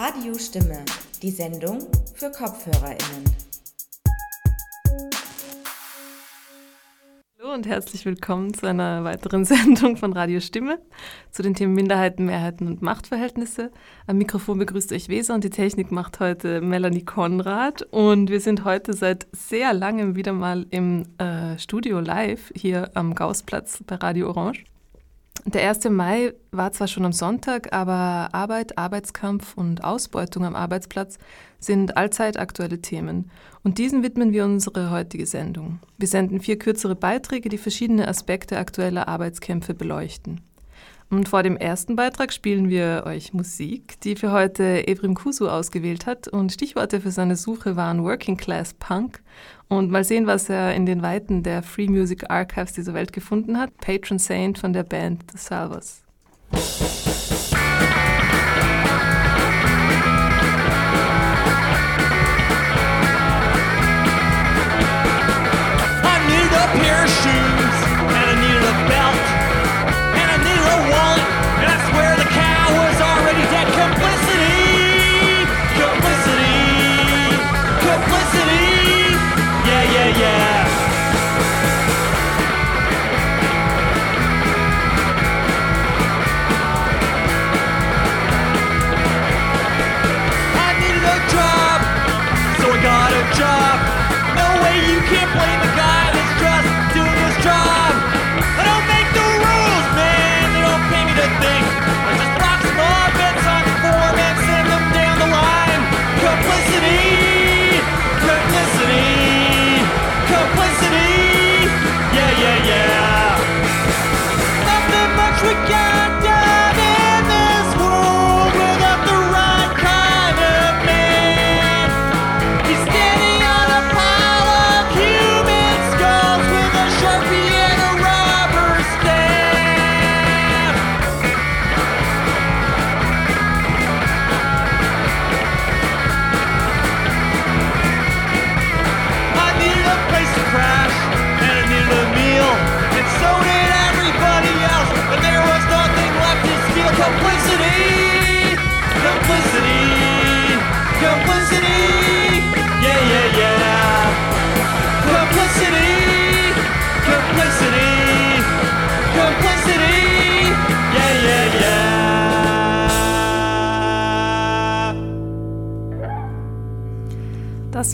Radiostimme, die Sendung für KopfhörerInnen. Hallo und herzlich willkommen zu einer weiteren Sendung von Radio Stimme zu den Themen Minderheiten, Mehrheiten und Machtverhältnisse. Am Mikrofon begrüßt euch Weser und die Technik macht heute Melanie Konrad. Und wir sind heute seit sehr langem wieder mal im äh, Studio live hier am Gaußplatz bei Radio Orange. Der 1. Mai war zwar schon am Sonntag, aber Arbeit, Arbeitskampf und Ausbeutung am Arbeitsplatz sind allzeit aktuelle Themen. Und diesen widmen wir unsere heutige Sendung. Wir senden vier kürzere Beiträge, die verschiedene Aspekte aktueller Arbeitskämpfe beleuchten. Und vor dem ersten Beitrag spielen wir euch Musik, die für heute Evrim Kusu ausgewählt hat. Und Stichworte für seine Suche waren Working Class Punk. Und mal sehen, was er in den Weiten der Free Music Archives dieser Welt gefunden hat. Patron Saint von der Band The Salvos.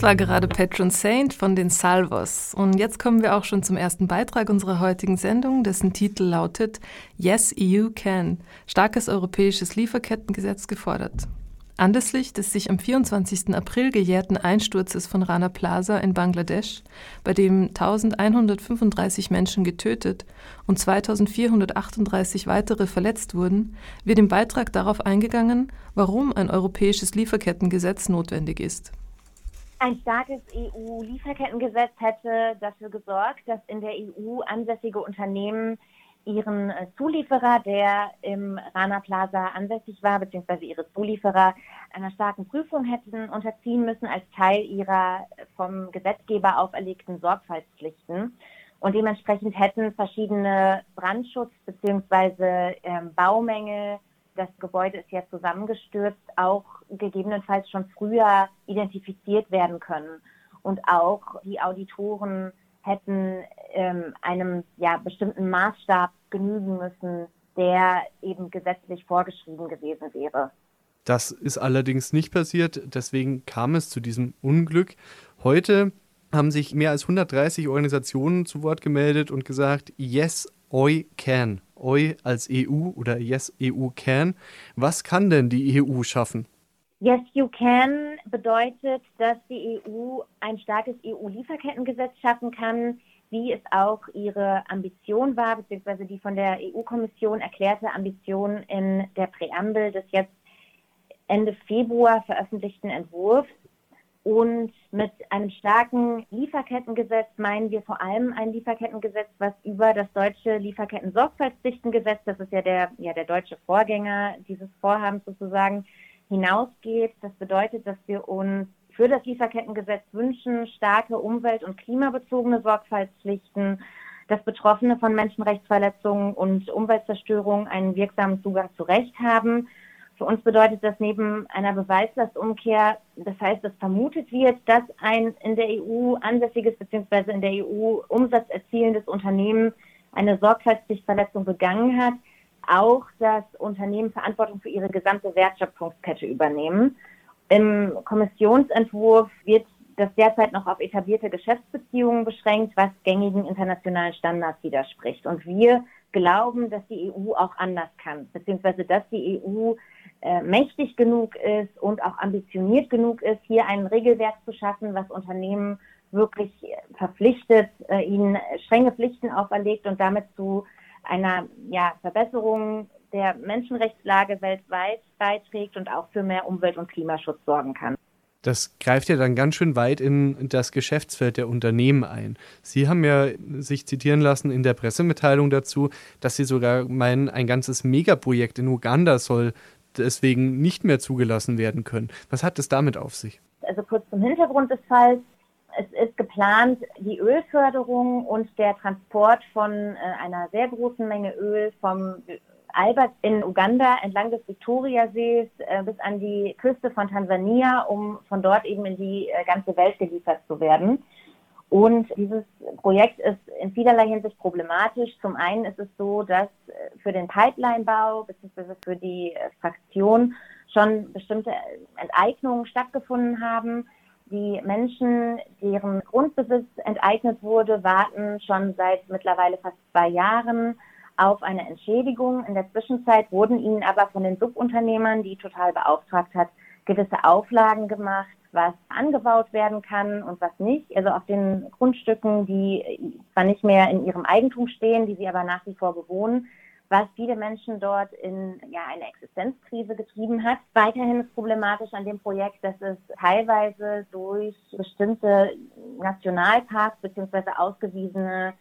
War gerade Patron Saint von den Salvos. Und jetzt kommen wir auch schon zum ersten Beitrag unserer heutigen Sendung, dessen Titel lautet Yes, EU can. Starkes europäisches Lieferkettengesetz gefordert. Anlässlich des sich am 24. April gejährten Einsturzes von Rana Plaza in Bangladesch, bei dem 1135 Menschen getötet und 2438 weitere verletzt wurden, wird im Beitrag darauf eingegangen, warum ein europäisches Lieferkettengesetz notwendig ist. Ein starkes EU-Lieferkettengesetz hätte dafür gesorgt, dass in der EU ansässige Unternehmen ihren äh, Zulieferer, der im Rana Plaza ansässig war, beziehungsweise ihre Zulieferer einer starken Prüfung hätten unterziehen müssen als Teil ihrer vom Gesetzgeber auferlegten Sorgfaltspflichten. Und dementsprechend hätten verschiedene Brandschutz- beziehungsweise ähm, Baumängel das Gebäude ist ja zusammengestürzt, auch gegebenenfalls schon früher identifiziert werden können. Und auch die Auditoren hätten ähm, einem ja, bestimmten Maßstab genügen müssen, der eben gesetzlich vorgeschrieben gewesen wäre. Das ist allerdings nicht passiert, deswegen kam es zu diesem Unglück. Heute haben sich mehr als 130 Organisationen zu Wort gemeldet und gesagt, yes, I can. OI als EU oder Yes EU Can. Was kann denn die EU schaffen? Yes You Can bedeutet, dass die EU ein starkes EU-Lieferkettengesetz schaffen kann, wie es auch ihre Ambition war, beziehungsweise die von der EU-Kommission erklärte Ambition in der Präambel des jetzt Ende Februar veröffentlichten Entwurfs. Und mit einem starken Lieferkettengesetz meinen wir vor allem ein Lieferkettengesetz, was über das deutsche Lieferketten-Sorgfaltspflichtengesetz, das ist ja der, ja der deutsche Vorgänger dieses Vorhabens sozusagen, hinausgeht. Das bedeutet, dass wir uns für das Lieferkettengesetz wünschen, starke umwelt- und klimabezogene Sorgfaltspflichten, dass Betroffene von Menschenrechtsverletzungen und Umweltzerstörung einen wirksamen Zugang zu Recht haben Für uns bedeutet das neben einer Beweislastumkehr, das heißt, dass vermutet wird, dass ein in der EU ansässiges bzw. in der EU Umsatz erzielendes Unternehmen eine Sorgfaltspflichtverletzung begangen hat, auch das Unternehmen Verantwortung für ihre gesamte Wertschöpfungskette übernehmen. Im Kommissionsentwurf wird das derzeit noch auf etablierte Geschäftsbeziehungen beschränkt, was gängigen internationalen Standards widerspricht. Und wir glauben, dass die EU auch anders kann, beziehungsweise dass die EU äh, mächtig genug ist und auch ambitioniert genug ist, hier ein Regelwerk zu schaffen, was Unternehmen wirklich verpflichtet, äh, ihnen strenge Pflichten auferlegt und damit zu einer ja, Verbesserung der Menschenrechtslage weltweit beiträgt und auch für mehr Umwelt- und Klimaschutz sorgen kann. Das greift ja dann ganz schön weit in das Geschäftsfeld der Unternehmen ein. Sie haben ja sich zitieren lassen in der Pressemitteilung dazu, dass Sie sogar meinen, ein ganzes Megaprojekt in Uganda soll deswegen nicht mehr zugelassen werden können. Was hat es damit auf sich? Also kurz zum Hintergrund des Falls. Es ist geplant, die Ölförderung und der Transport von äh, einer sehr großen Menge Öl vom Albert in Uganda entlang des Viktoriasees äh, bis an die Küste von Tansania, um von dort eben in die äh, ganze Welt geliefert zu werden. Und dieses Projekt ist in vielerlei Hinsicht problematisch. Zum einen ist es so, dass äh, für den Pipelinebau bzw. für die äh, Fraktion schon bestimmte Enteignungen stattgefunden haben. Die Menschen, deren Grundbesitz enteignet wurde, warten schon seit mittlerweile fast zwei Jahren auf eine Entschädigung. In der Zwischenzeit wurden ihnen aber von den Subunternehmern, die Total beauftragt hat, gewisse Auflagen gemacht, was angebaut werden kann und was nicht. Also auf den Grundstücken, die zwar nicht mehr in ihrem Eigentum stehen, die sie aber nach wie vor bewohnen, was viele Menschen dort in ja, eine Existenzkrise getrieben hat. Weiterhin ist problematisch an dem Projekt, dass es teilweise durch bestimmte Nationalparks beziehungsweise ausgewiesene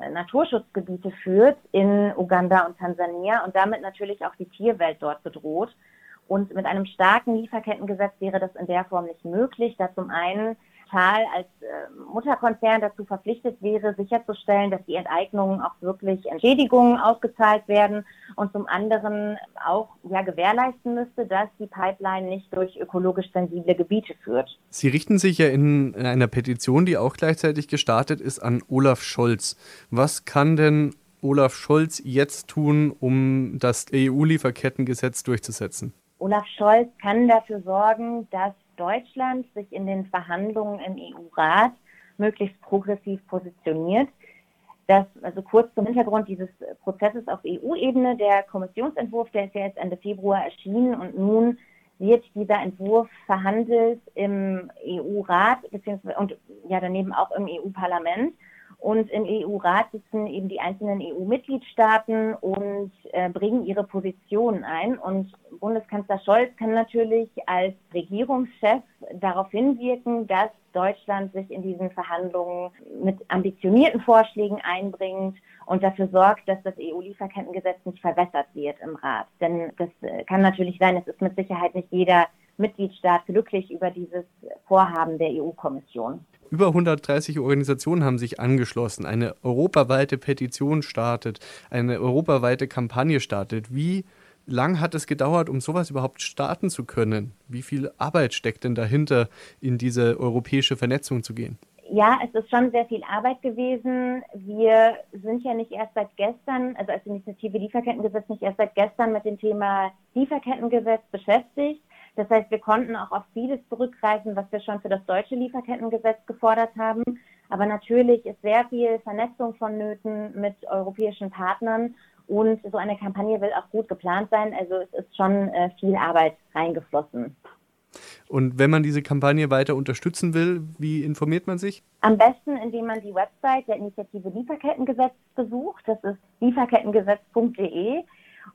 äh, Naturschutzgebiete führt in Uganda und Tansania und damit natürlich auch die Tierwelt dort bedroht. Und mit einem starken Lieferkettengesetz wäre das in der Form nicht möglich, da zum einen Tal als äh, Mutterkonzern dazu verpflichtet wäre, sicherzustellen, dass die Enteignungen auch wirklich Entschädigungen ausgezahlt werden und zum anderen auch ja, gewährleisten müsste, dass die Pipeline nicht durch ökologisch sensible Gebiete führt. Sie richten sich ja in einer Petition, die auch gleichzeitig gestartet ist, an Olaf Scholz. Was kann denn Olaf Scholz jetzt tun, um das EU-Lieferkettengesetz durchzusetzen? Olaf Scholz kann dafür sorgen, dass Deutschland sich in den Verhandlungen im EU-Rat möglichst progressiv positioniert. Das, also kurz zum Hintergrund dieses Prozesses auf EU-Ebene, der Kommissionsentwurf, der ist ja jetzt Ende Februar erschienen und nun wird dieser Entwurf verhandelt im EU-Rat und ja daneben auch im EU-Parlament. Und im EU-Rat sitzen eben die einzelnen EU-Mitgliedstaaten und äh, bringen ihre Positionen ein. Und Bundeskanzler Scholz kann natürlich als Regierungschef darauf hinwirken, dass Deutschland sich in diesen Verhandlungen mit ambitionierten Vorschlägen einbringt und dafür sorgt, dass das EU-Lieferkettengesetz nicht verwässert wird im Rat. Denn das äh, kann natürlich sein, es ist mit Sicherheit nicht jeder Mitgliedstaat glücklich über dieses Vorhaben der EU-Kommission. Über 130 Organisationen haben sich angeschlossen, eine europaweite Petition startet, eine europaweite Kampagne startet. Wie lang hat es gedauert, um sowas überhaupt starten zu können? Wie viel Arbeit steckt denn dahinter, in diese europäische Vernetzung zu gehen? Ja, es ist schon sehr viel Arbeit gewesen. Wir sind ja nicht erst seit gestern, also als Initiative Lieferkettengesetz nicht erst seit gestern mit dem Thema Lieferkettengesetz beschäftigt, das heißt, wir konnten auch auf vieles zurückgreifen, was wir schon für das deutsche Lieferkettengesetz gefordert haben. Aber natürlich ist sehr viel Vernetzung vonnöten mit europäischen Partnern und so eine Kampagne will auch gut geplant sein. Also es ist schon äh, viel Arbeit reingeflossen. Und wenn man diese Kampagne weiter unterstützen will, wie informiert man sich? Am besten, indem man die Website der Initiative Lieferkettengesetz besucht. Das ist lieferkettengesetz.de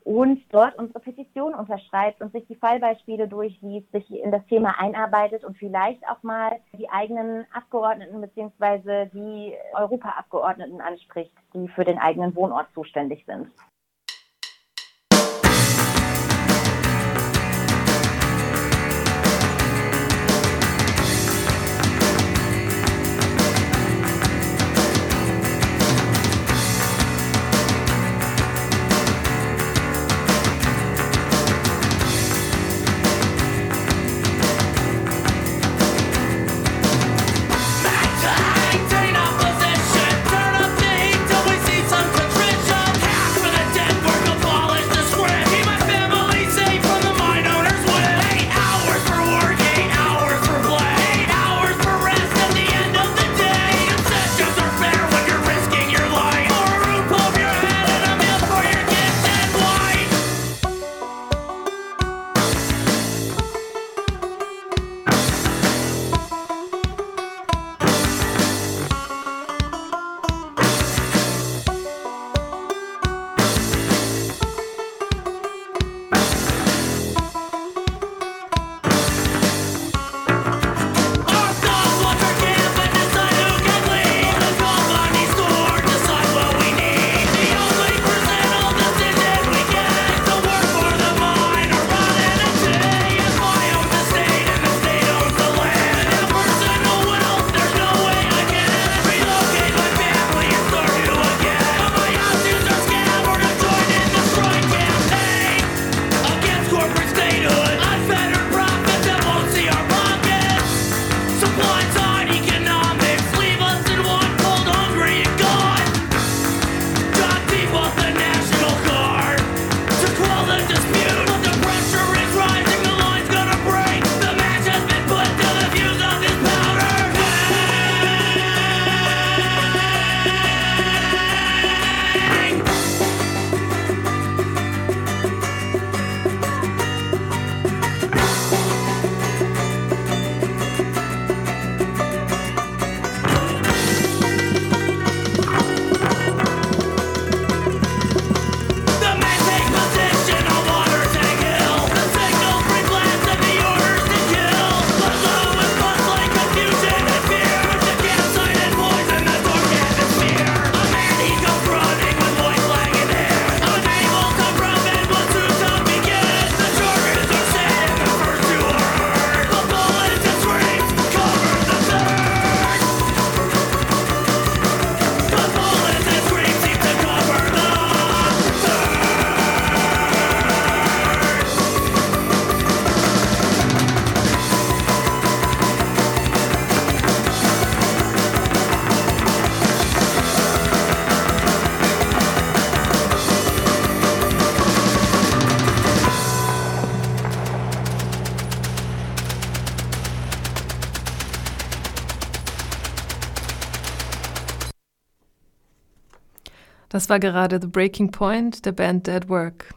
und dort unsere Petition unterschreibt und sich die Fallbeispiele durchliest, sich in das Thema einarbeitet und vielleicht auch mal die eigenen Abgeordneten bzw. die Europaabgeordneten anspricht, die für den eigenen Wohnort zuständig sind. Das war gerade The Breaking Point der Band Dead Work.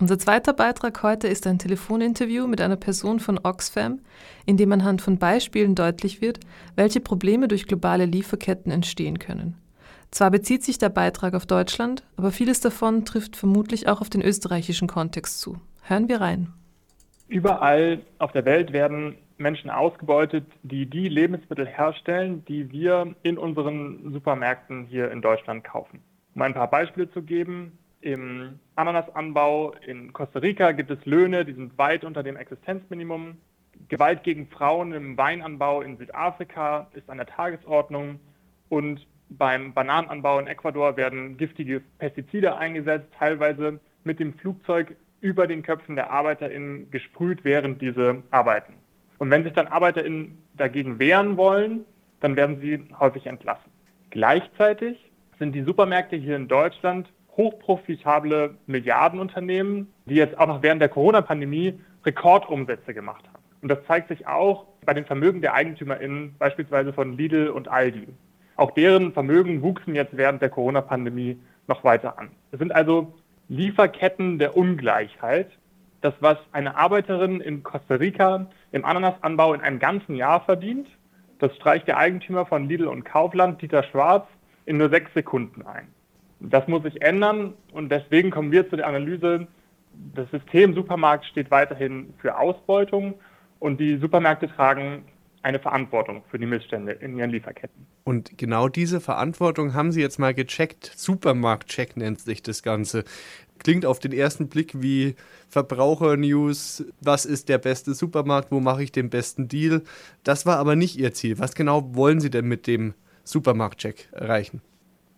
Unser zweiter Beitrag heute ist ein Telefoninterview mit einer Person von Oxfam, in dem anhand von Beispielen deutlich wird, welche Probleme durch globale Lieferketten entstehen können. Zwar bezieht sich der Beitrag auf Deutschland, aber vieles davon trifft vermutlich auch auf den österreichischen Kontext zu. Hören wir rein. Überall auf der Welt werden Menschen ausgebeutet, die die Lebensmittel herstellen, die wir in unseren Supermärkten hier in Deutschland kaufen. Um ein paar Beispiele zu geben, im Ananasanbau in Costa Rica gibt es Löhne, die sind weit unter dem Existenzminimum. Gewalt gegen Frauen im Weinanbau in Südafrika ist an der Tagesordnung und beim Bananenanbau in Ecuador werden giftige Pestizide eingesetzt, teilweise mit dem Flugzeug über den Köpfen der ArbeiterInnen gesprüht, während diese arbeiten. Und wenn sich dann ArbeiterInnen dagegen wehren wollen, dann werden sie häufig entlassen. Gleichzeitig sind die Supermärkte hier in Deutschland hochprofitable Milliardenunternehmen, die jetzt auch noch während der Corona-Pandemie Rekordumsätze gemacht haben. Und das zeigt sich auch bei den Vermögen der EigentümerInnen, beispielsweise von Lidl und Aldi. Auch deren Vermögen wuchsen jetzt während der Corona-Pandemie noch weiter an. Es sind also Lieferketten der Ungleichheit. Das, was eine Arbeiterin in Costa Rica im Ananasanbau in einem ganzen Jahr verdient, das streicht der Eigentümer von Lidl und Kaufland, Dieter Schwarz, in nur sechs Sekunden ein. Das muss sich ändern und deswegen kommen wir zu der Analyse, das System Supermarkt steht weiterhin für Ausbeutung und die Supermärkte tragen eine Verantwortung für die Missstände in ihren Lieferketten. Und genau diese Verantwortung haben Sie jetzt mal gecheckt. Supermarkt-Check nennt sich das Ganze. Klingt auf den ersten Blick wie Verbraucher-News. Was ist der beste Supermarkt? Wo mache ich den besten Deal? Das war aber nicht Ihr Ziel. Was genau wollen Sie denn mit dem Supermarkt-Check erreichen?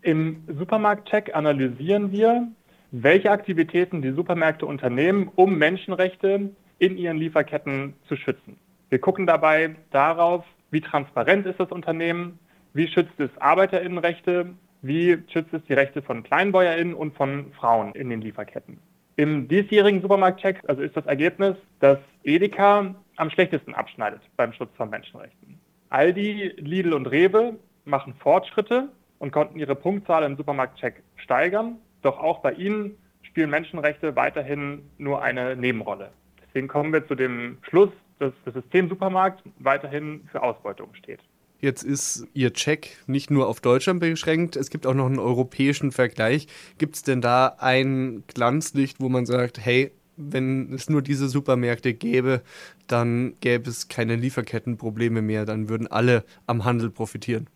Im Supermarkt-Check analysieren wir, welche Aktivitäten die Supermärkte unternehmen, um Menschenrechte in ihren Lieferketten zu schützen. Wir gucken dabei darauf, wie transparent ist das Unternehmen, wie schützt es Arbeiterinnenrechte, wie schützt es die Rechte von Kleinbäuerinnen und von Frauen in den Lieferketten. Im diesjährigen Supermarkt-Check also ist das Ergebnis, dass Edeka am schlechtesten abschneidet beim Schutz von Menschenrechten. Aldi, Lidl und Rewe machen Fortschritte und konnten ihre Punktzahl im Supermarkt-Check steigern. Doch auch bei ihnen spielen Menschenrechte weiterhin nur eine Nebenrolle. Deswegen kommen wir zu dem Schluss, dass das System Supermarkt weiterhin für Ausbeutung steht. Jetzt ist Ihr Check nicht nur auf Deutschland beschränkt, es gibt auch noch einen europäischen Vergleich. Gibt es denn da ein Glanzlicht, wo man sagt, hey, wenn es nur diese Supermärkte gäbe, dann gäbe es keine Lieferkettenprobleme mehr, dann würden alle am Handel profitieren?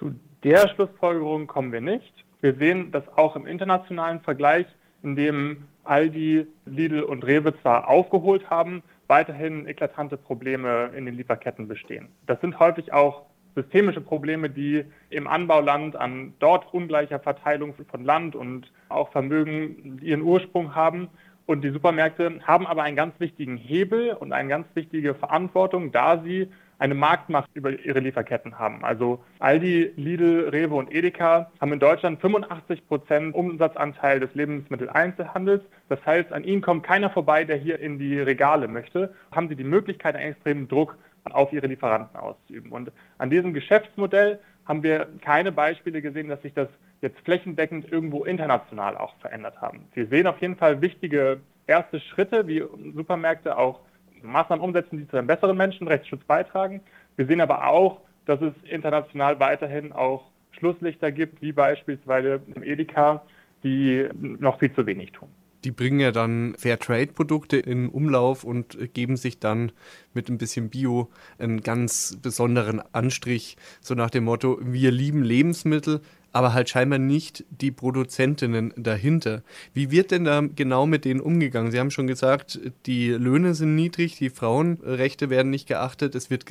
Zu der Schlussfolgerung kommen wir nicht. Wir sehen das auch im internationalen Vergleich, in dem Aldi, Lidl und Rewe zwar aufgeholt haben, weiterhin eklatante Probleme in den Lieferketten bestehen. Das sind häufig auch systemische Probleme, die im Anbauland an dort ungleicher Verteilung von Land und auch Vermögen ihren Ursprung haben. Und die Supermärkte haben aber einen ganz wichtigen Hebel und eine ganz wichtige Verantwortung, da sie eine Marktmacht über ihre Lieferketten haben. Also Aldi, Lidl, Rewe und Edeka haben in Deutschland 85 Prozent Umsatzanteil des Lebensmitteleinzelhandels. Das heißt, an ihnen kommt keiner vorbei, der hier in die Regale möchte. Haben sie die Möglichkeit, einen extremen Druck auf ihre Lieferanten auszuüben. Und an diesem Geschäftsmodell haben wir keine Beispiele gesehen, dass sich das jetzt flächendeckend irgendwo international auch verändert haben. Wir sehen auf jeden Fall wichtige erste Schritte, wie Supermärkte auch Maßnahmen umsetzen, die zu einem besseren Menschenrechtsschutz beitragen. Wir sehen aber auch, dass es international weiterhin auch Schlusslichter gibt, wie beispielsweise im Edeka, die noch viel zu wenig tun. Die bringen ja dann Fairtrade-Produkte in Umlauf und geben sich dann mit ein bisschen Bio einen ganz besonderen Anstrich, so nach dem Motto, wir lieben Lebensmittel, aber halt scheinbar nicht die Produzentinnen dahinter. Wie wird denn da genau mit denen umgegangen? Sie haben schon gesagt, die Löhne sind niedrig, die Frauenrechte werden nicht geachtet, es wird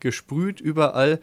gesprüht überall.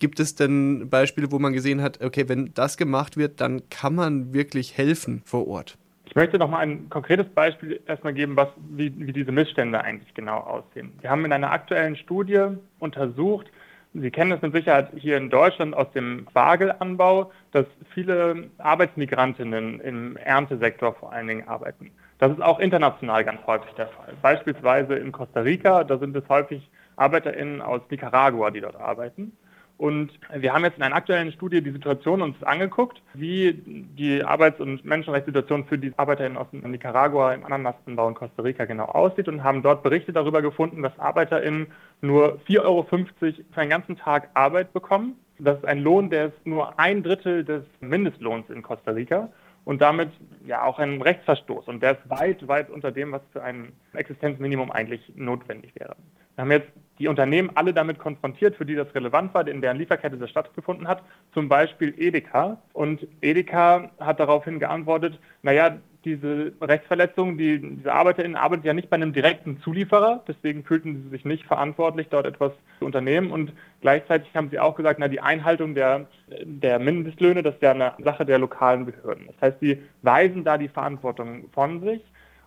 Gibt es denn Beispiele, wo man gesehen hat, okay, wenn das gemacht wird, dann kann man wirklich helfen vor Ort? Ich möchte noch mal ein konkretes Beispiel erstmal geben, was, wie, wie diese Missstände eigentlich genau aussehen. Wir haben in einer aktuellen Studie untersucht, Sie kennen es mit Sicherheit hier in Deutschland aus dem Spargelanbau, dass viele Arbeitsmigrantinnen im Erntesektor vor allen Dingen arbeiten. Das ist auch international ganz häufig der Fall. Beispielsweise in Costa Rica, da sind es häufig ArbeiterInnen aus Nicaragua, die dort arbeiten. Und wir haben jetzt in einer aktuellen Studie die Situation uns angeguckt, wie die Arbeits- und Menschenrechtssituation für die ArbeiterInnen aus Nicaragua, im Ananasanbau in Costa Rica genau aussieht und haben dort Berichte darüber gefunden, dass ArbeiterInnen nur 4,50 Euro für einen ganzen Tag Arbeit bekommen. Das ist ein Lohn, der ist nur ein Drittel des Mindestlohns in Costa Rica und damit ja auch ein Rechtsverstoß. Und der ist weit, weit unter dem, was für ein Existenzminimum eigentlich notwendig wäre. Wir haben jetzt die Unternehmen alle damit konfrontiert, für die das relevant war, in deren Lieferkette das stattgefunden hat, zum Beispiel Edeka. Und Edeka hat daraufhin geantwortet, naja, diese Rechtsverletzung, die, diese ArbeiterInnen arbeiten ja nicht bei einem direkten Zulieferer, deswegen fühlten sie sich nicht verantwortlich, dort etwas zu unternehmen. Und gleichzeitig haben sie auch gesagt, na, die Einhaltung der, der Mindestlöhne, das ist ja eine Sache der lokalen Behörden. Das heißt, sie weisen da die Verantwortung von sich.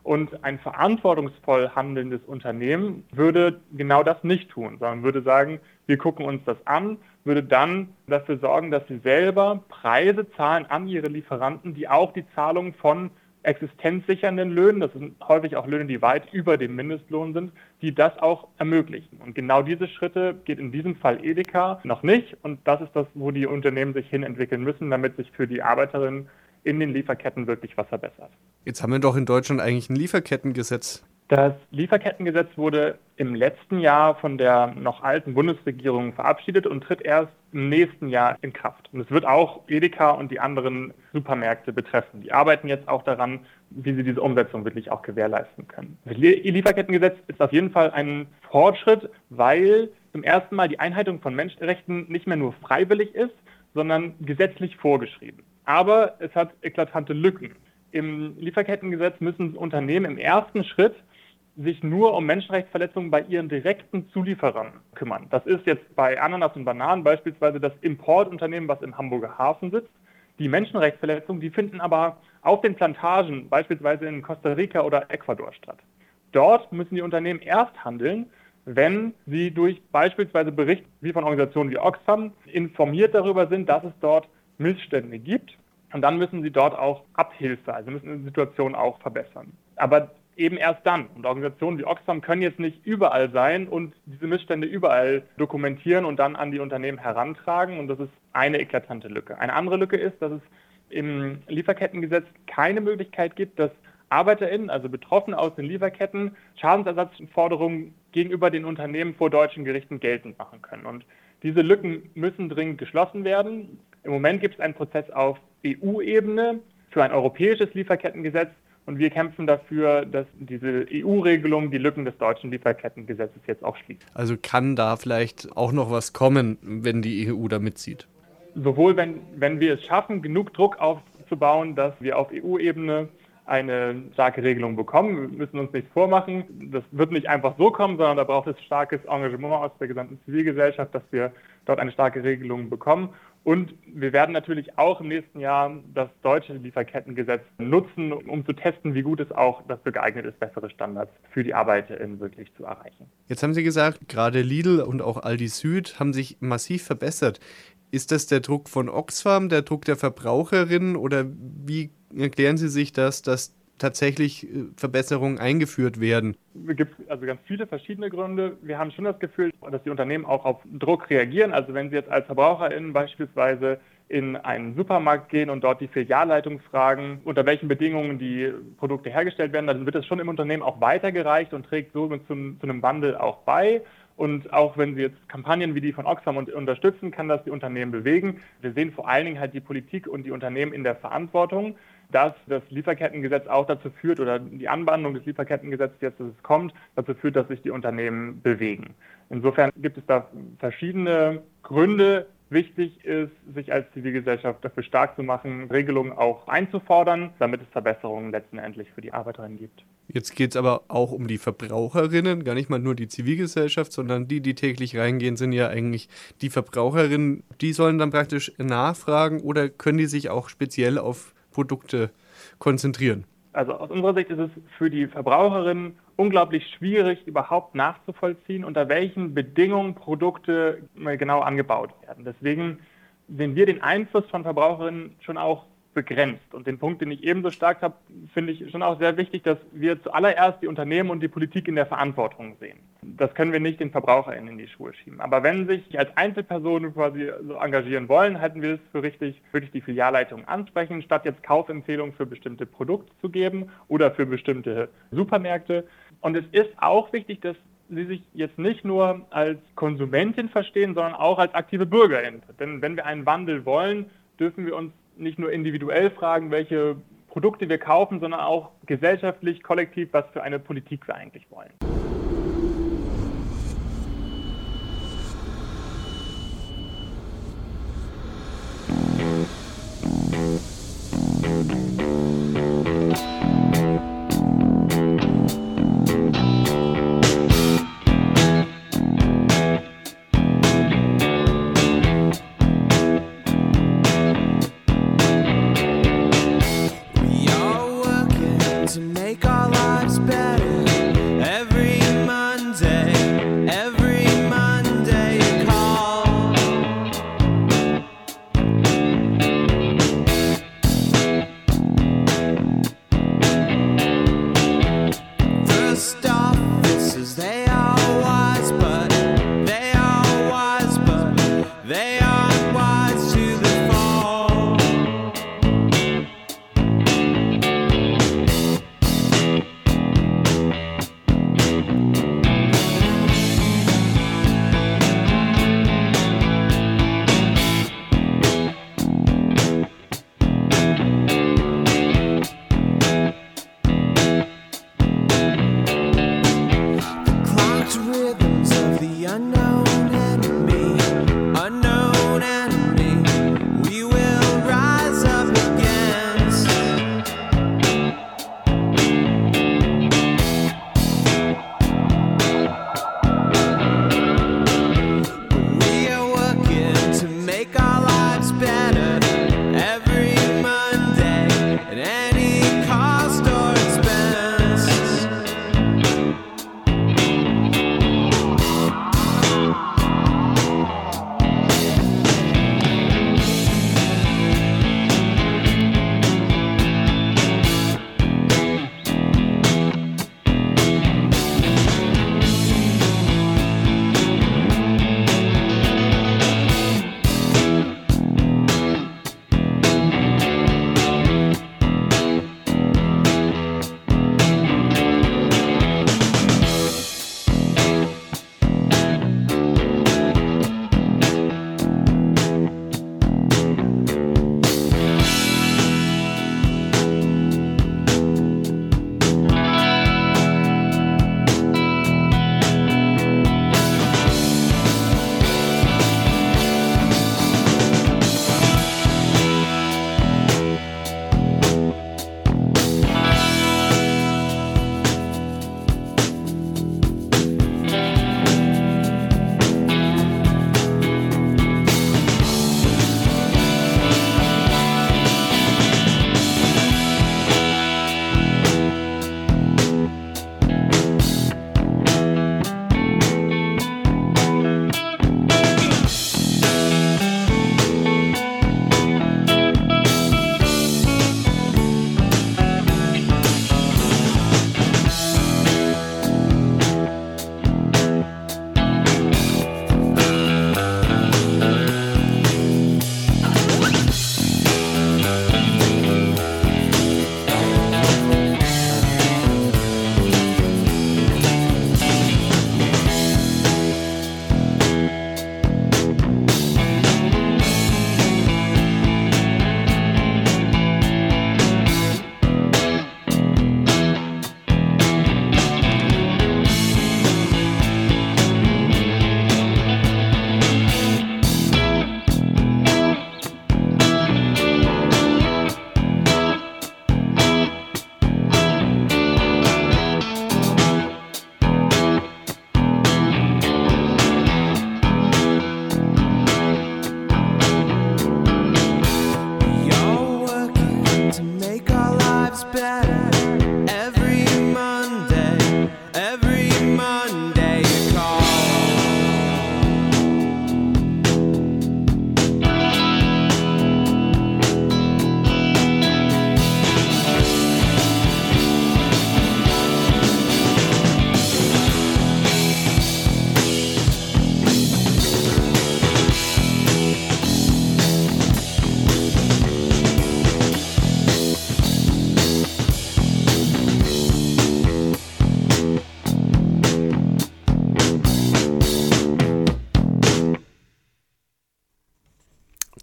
Und ein verantwortungsvoll handelndes Unternehmen würde genau das nicht tun, sondern würde sagen, wir gucken uns das an, würde dann dafür sorgen, dass sie selber Preise zahlen an ihre Lieferanten, die auch die Zahlung von existenzsichernden Löhnen, das sind häufig auch Löhne, die weit über dem Mindestlohn sind, die das auch ermöglichen. Und genau diese Schritte geht in diesem Fall Edeka noch nicht. Und das ist das, wo die Unternehmen sich hin entwickeln müssen, damit sich für die Arbeiterinnen in den Lieferketten wirklich was verbessert. Jetzt haben wir doch in Deutschland eigentlich ein Lieferkettengesetz. Das Lieferkettengesetz wurde im letzten Jahr von der noch alten Bundesregierung verabschiedet und tritt erst im nächsten Jahr in Kraft. Und es wird auch Edeka und die anderen Supermärkte betreffen. Die arbeiten jetzt auch daran, wie sie diese Umsetzung wirklich auch gewährleisten können. Das Lieferkettengesetz ist auf jeden Fall ein Fortschritt, weil zum ersten Mal die Einhaltung von Menschenrechten nicht mehr nur freiwillig ist, sondern gesetzlich vorgeschrieben. Aber es hat eklatante Lücken. Im Lieferkettengesetz müssen Unternehmen im ersten Schritt sich nur um Menschenrechtsverletzungen bei ihren direkten Zulieferern kümmern. Das ist jetzt bei Ananas und Bananen beispielsweise das Importunternehmen, was im Hamburger Hafen sitzt. Die Menschenrechtsverletzungen, die finden aber auf den Plantagen, beispielsweise in Costa Rica oder Ecuador statt. Dort müssen die Unternehmen erst handeln, wenn sie durch beispielsweise Berichte wie von Organisationen wie Oxfam informiert darüber sind, dass es dort Missstände gibt. Und dann müssen sie dort auch Abhilfe, also müssen die Situation auch verbessern. Aber eben erst dann. Und Organisationen wie Oxfam können jetzt nicht überall sein und diese Missstände überall dokumentieren und dann an die Unternehmen herantragen. Und das ist eine eklatante Lücke. Eine andere Lücke ist, dass es im Lieferkettengesetz keine Möglichkeit gibt, dass ArbeiterInnen, also Betroffene aus den Lieferketten, Schadensersatzforderungen gegenüber den Unternehmen vor deutschen Gerichten geltend machen können. Und diese Lücken müssen dringend geschlossen werden. Im Moment gibt es einen Prozess auf EU-Ebene für ein europäisches Lieferkettengesetz und wir kämpfen dafür, dass diese EU-Regelung die Lücken des deutschen Lieferkettengesetzes jetzt auch schließt. Also kann da vielleicht auch noch was kommen, wenn die EU da mitzieht? Sowohl wenn, wenn wir es schaffen, genug Druck aufzubauen, dass wir auf EU-Ebene eine starke Regelung bekommen. Wir müssen uns nichts vormachen. Das wird nicht einfach so kommen, sondern da braucht es starkes Engagement aus der gesamten Zivilgesellschaft, dass wir dort eine starke Regelung bekommen. Und wir werden natürlich auch im nächsten Jahr das deutsche Lieferkettengesetz nutzen, um zu testen, wie gut es auch dafür geeignet ist, bessere Standards für die ArbeiterInnen wirklich zu erreichen. Jetzt haben Sie gesagt, gerade Lidl und auch Aldi Süd haben sich massiv verbessert. Ist das der Druck von Oxfam, der Druck der Verbraucherinnen oder wie erklären Sie sich das, dass tatsächlich äh, Verbesserungen eingeführt werden? Es gibt also ganz viele verschiedene Gründe. Wir haben schon das Gefühl, dass die Unternehmen auch auf Druck reagieren. Also wenn Sie jetzt als VerbraucherInnen beispielsweise in einen Supermarkt gehen und dort die Filialleitung fragen, unter welchen Bedingungen die Produkte hergestellt werden, dann wird es schon im Unternehmen auch weitergereicht und trägt so zum, zu einem Wandel auch bei. Und auch wenn Sie jetzt Kampagnen wie die von Oxfam unterstützen, kann das die Unternehmen bewegen. Wir sehen vor allen Dingen halt die Politik und die Unternehmen in der Verantwortung dass das Lieferkettengesetz auch dazu führt oder die Anwandlung des Lieferkettengesetzes jetzt, dass es kommt, dazu führt, dass sich die Unternehmen bewegen. Insofern gibt es da verschiedene Gründe. Wichtig ist, sich als Zivilgesellschaft dafür stark zu machen, Regelungen auch einzufordern, damit es Verbesserungen letztendlich für die Arbeiterinnen gibt. Jetzt geht es aber auch um die Verbraucherinnen, gar nicht mal nur die Zivilgesellschaft, sondern die, die täglich reingehen, sind ja eigentlich die Verbraucherinnen. Die sollen dann praktisch nachfragen oder können die sich auch speziell auf Produkte konzentrieren? Also aus unserer Sicht ist es für die Verbraucherinnen unglaublich schwierig, überhaupt nachzuvollziehen, unter welchen Bedingungen Produkte genau angebaut werden. Deswegen sehen wir den Einfluss von Verbraucherinnen schon auch begrenzt. Und den Punkt, den ich ebenso stark habe, finde ich schon auch sehr wichtig, dass wir zuallererst die Unternehmen und die Politik in der Verantwortung sehen. Das können wir nicht den VerbraucherInnen in die Schuhe schieben. Aber wenn sich als Einzelpersonen quasi so engagieren wollen, halten wir es für richtig, wirklich die Filialleitung ansprechen, statt jetzt Kaufempfehlungen für bestimmte Produkte zu geben oder für bestimmte Supermärkte. Und es ist auch wichtig, dass sie sich jetzt nicht nur als Konsumentin verstehen, sondern auch als aktive Bürgerin. Denn wenn wir einen Wandel wollen, dürfen wir uns nicht nur individuell fragen, welche Produkte wir kaufen, sondern auch gesellschaftlich, kollektiv, was für eine Politik wir eigentlich wollen.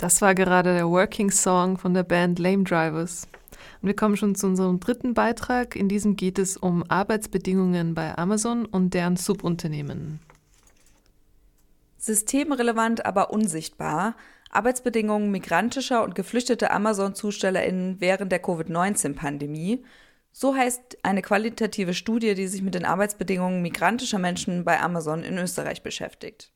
Das war gerade der Working Song von der Band Lame Drivers. Und wir kommen schon zu unserem dritten Beitrag. In diesem geht es um Arbeitsbedingungen bei Amazon und deren Subunternehmen. Systemrelevant, aber unsichtbar. Arbeitsbedingungen migrantischer und geflüchteter Amazon-ZustellerInnen während der Covid-19-Pandemie. So heißt eine qualitative Studie, die sich mit den Arbeitsbedingungen migrantischer Menschen bei Amazon in Österreich beschäftigt.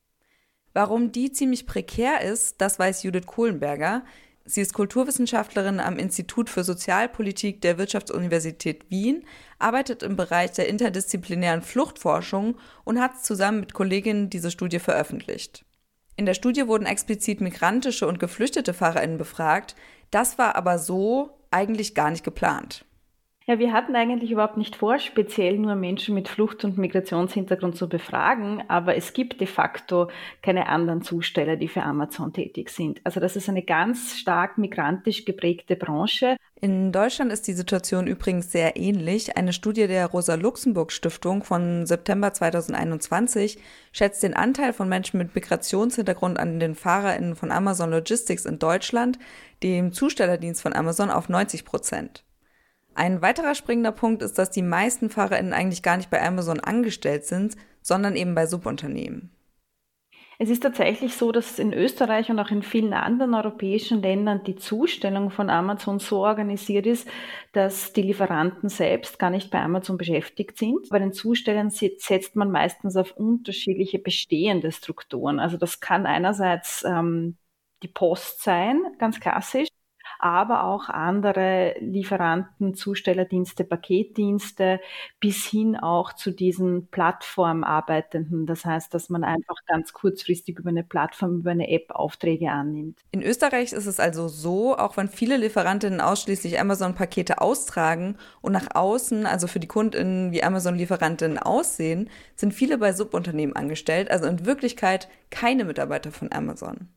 Warum die ziemlich prekär ist, das weiß Judith Kohlenberger. Sie ist Kulturwissenschaftlerin am Institut für Sozialpolitik der Wirtschaftsuniversität Wien, arbeitet im Bereich der interdisziplinären Fluchtforschung und hat zusammen mit Kolleginnen diese Studie veröffentlicht. In der Studie wurden explizit migrantische und geflüchtete Fahrerinnen befragt. Das war aber so eigentlich gar nicht geplant. Ja, wir hatten eigentlich überhaupt nicht vor, speziell nur Menschen mit Flucht- und Migrationshintergrund zu befragen, aber es gibt de facto keine anderen Zusteller, die für Amazon tätig sind. Also das ist eine ganz stark migrantisch geprägte Branche. In Deutschland ist die Situation übrigens sehr ähnlich. Eine Studie der Rosa-Luxemburg-Stiftung von September 2021 schätzt den Anteil von Menschen mit Migrationshintergrund an den FahrerInnen von Amazon Logistics in Deutschland, dem Zustellerdienst von Amazon, auf 90 Prozent. Ein weiterer springender Punkt ist, dass die meisten FahrerInnen eigentlich gar nicht bei Amazon angestellt sind, sondern eben bei Subunternehmen. Es ist tatsächlich so, dass in Österreich und auch in vielen anderen europäischen Ländern die Zustellung von Amazon so organisiert ist, dass die Lieferanten selbst gar nicht bei Amazon beschäftigt sind. Bei den Zustellern setzt man meistens auf unterschiedliche bestehende Strukturen. Also das kann einerseits ähm, die Post sein, ganz klassisch aber auch andere Lieferanten, Zustellerdienste, Paketdienste bis hin auch zu diesen Plattformarbeitenden. Das heißt, dass man einfach ganz kurzfristig über eine Plattform, über eine App Aufträge annimmt. In Österreich ist es also so, auch wenn viele Lieferantinnen ausschließlich Amazon-Pakete austragen und nach außen, also für die Kundinnen wie Amazon-Lieferantinnen aussehen, sind viele bei Subunternehmen angestellt, also in Wirklichkeit keine Mitarbeiter von Amazon.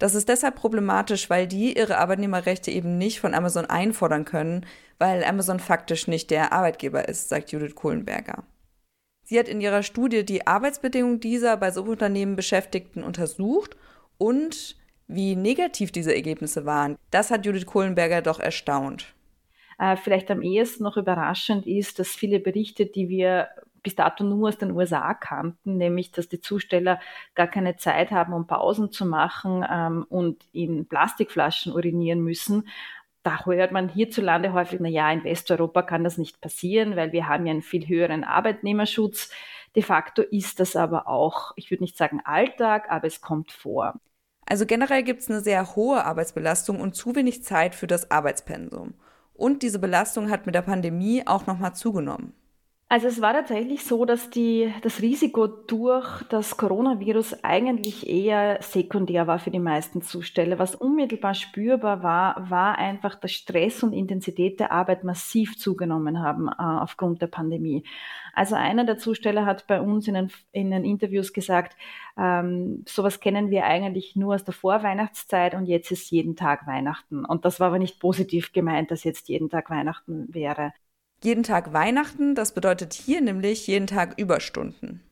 Das ist deshalb problematisch, weil die ihre Arbeitnehmerrechte eben nicht von Amazon einfordern können, weil Amazon faktisch nicht der Arbeitgeber ist, sagt Judith Kohlenberger. Sie hat in ihrer Studie die Arbeitsbedingungen dieser bei Subunternehmen Beschäftigten untersucht und wie negativ diese Ergebnisse waren. Das hat Judith Kohlenberger doch erstaunt. Äh, vielleicht am ehesten noch überraschend ist, dass viele Berichte, die wir bis dato nur aus den USA kannten, nämlich dass die Zusteller gar keine Zeit haben, um Pausen zu machen ähm, und in Plastikflaschen urinieren müssen. Da hört man hierzulande häufig, na ja, in Westeuropa kann das nicht passieren, weil wir haben ja einen viel höheren Arbeitnehmerschutz. De facto ist das aber auch, ich würde nicht sagen Alltag, aber es kommt vor. Also generell gibt es eine sehr hohe Arbeitsbelastung und zu wenig Zeit für das Arbeitspensum. Und diese Belastung hat mit der Pandemie auch nochmal zugenommen. Also es war tatsächlich so, dass die, das Risiko durch das Coronavirus eigentlich eher sekundär war für die meisten Zusteller. Was unmittelbar spürbar war, war einfach, dass Stress und Intensität der Arbeit massiv zugenommen haben äh, aufgrund der Pandemie. Also einer der Zusteller hat bei uns in den, in den Interviews gesagt, ähm, sowas kennen wir eigentlich nur aus der Vorweihnachtszeit und jetzt ist jeden Tag Weihnachten. Und das war aber nicht positiv gemeint, dass jetzt jeden Tag Weihnachten wäre jeden Tag Weihnachten. Das bedeutet hier nämlich jeden Tag Überstunden.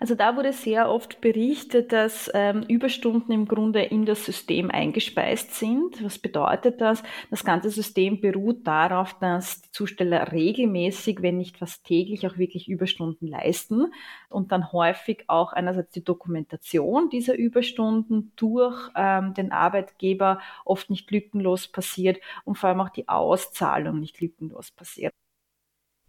Also da wurde sehr oft berichtet, dass ähm, Überstunden im Grunde in das System eingespeist sind. Was bedeutet das? Das ganze System beruht darauf, dass die Zusteller regelmäßig, wenn nicht fast täglich, auch wirklich Überstunden leisten und dann häufig auch einerseits die Dokumentation dieser Überstunden durch ähm, den Arbeitgeber oft nicht lückenlos passiert und vor allem auch die Auszahlung nicht lückenlos passiert.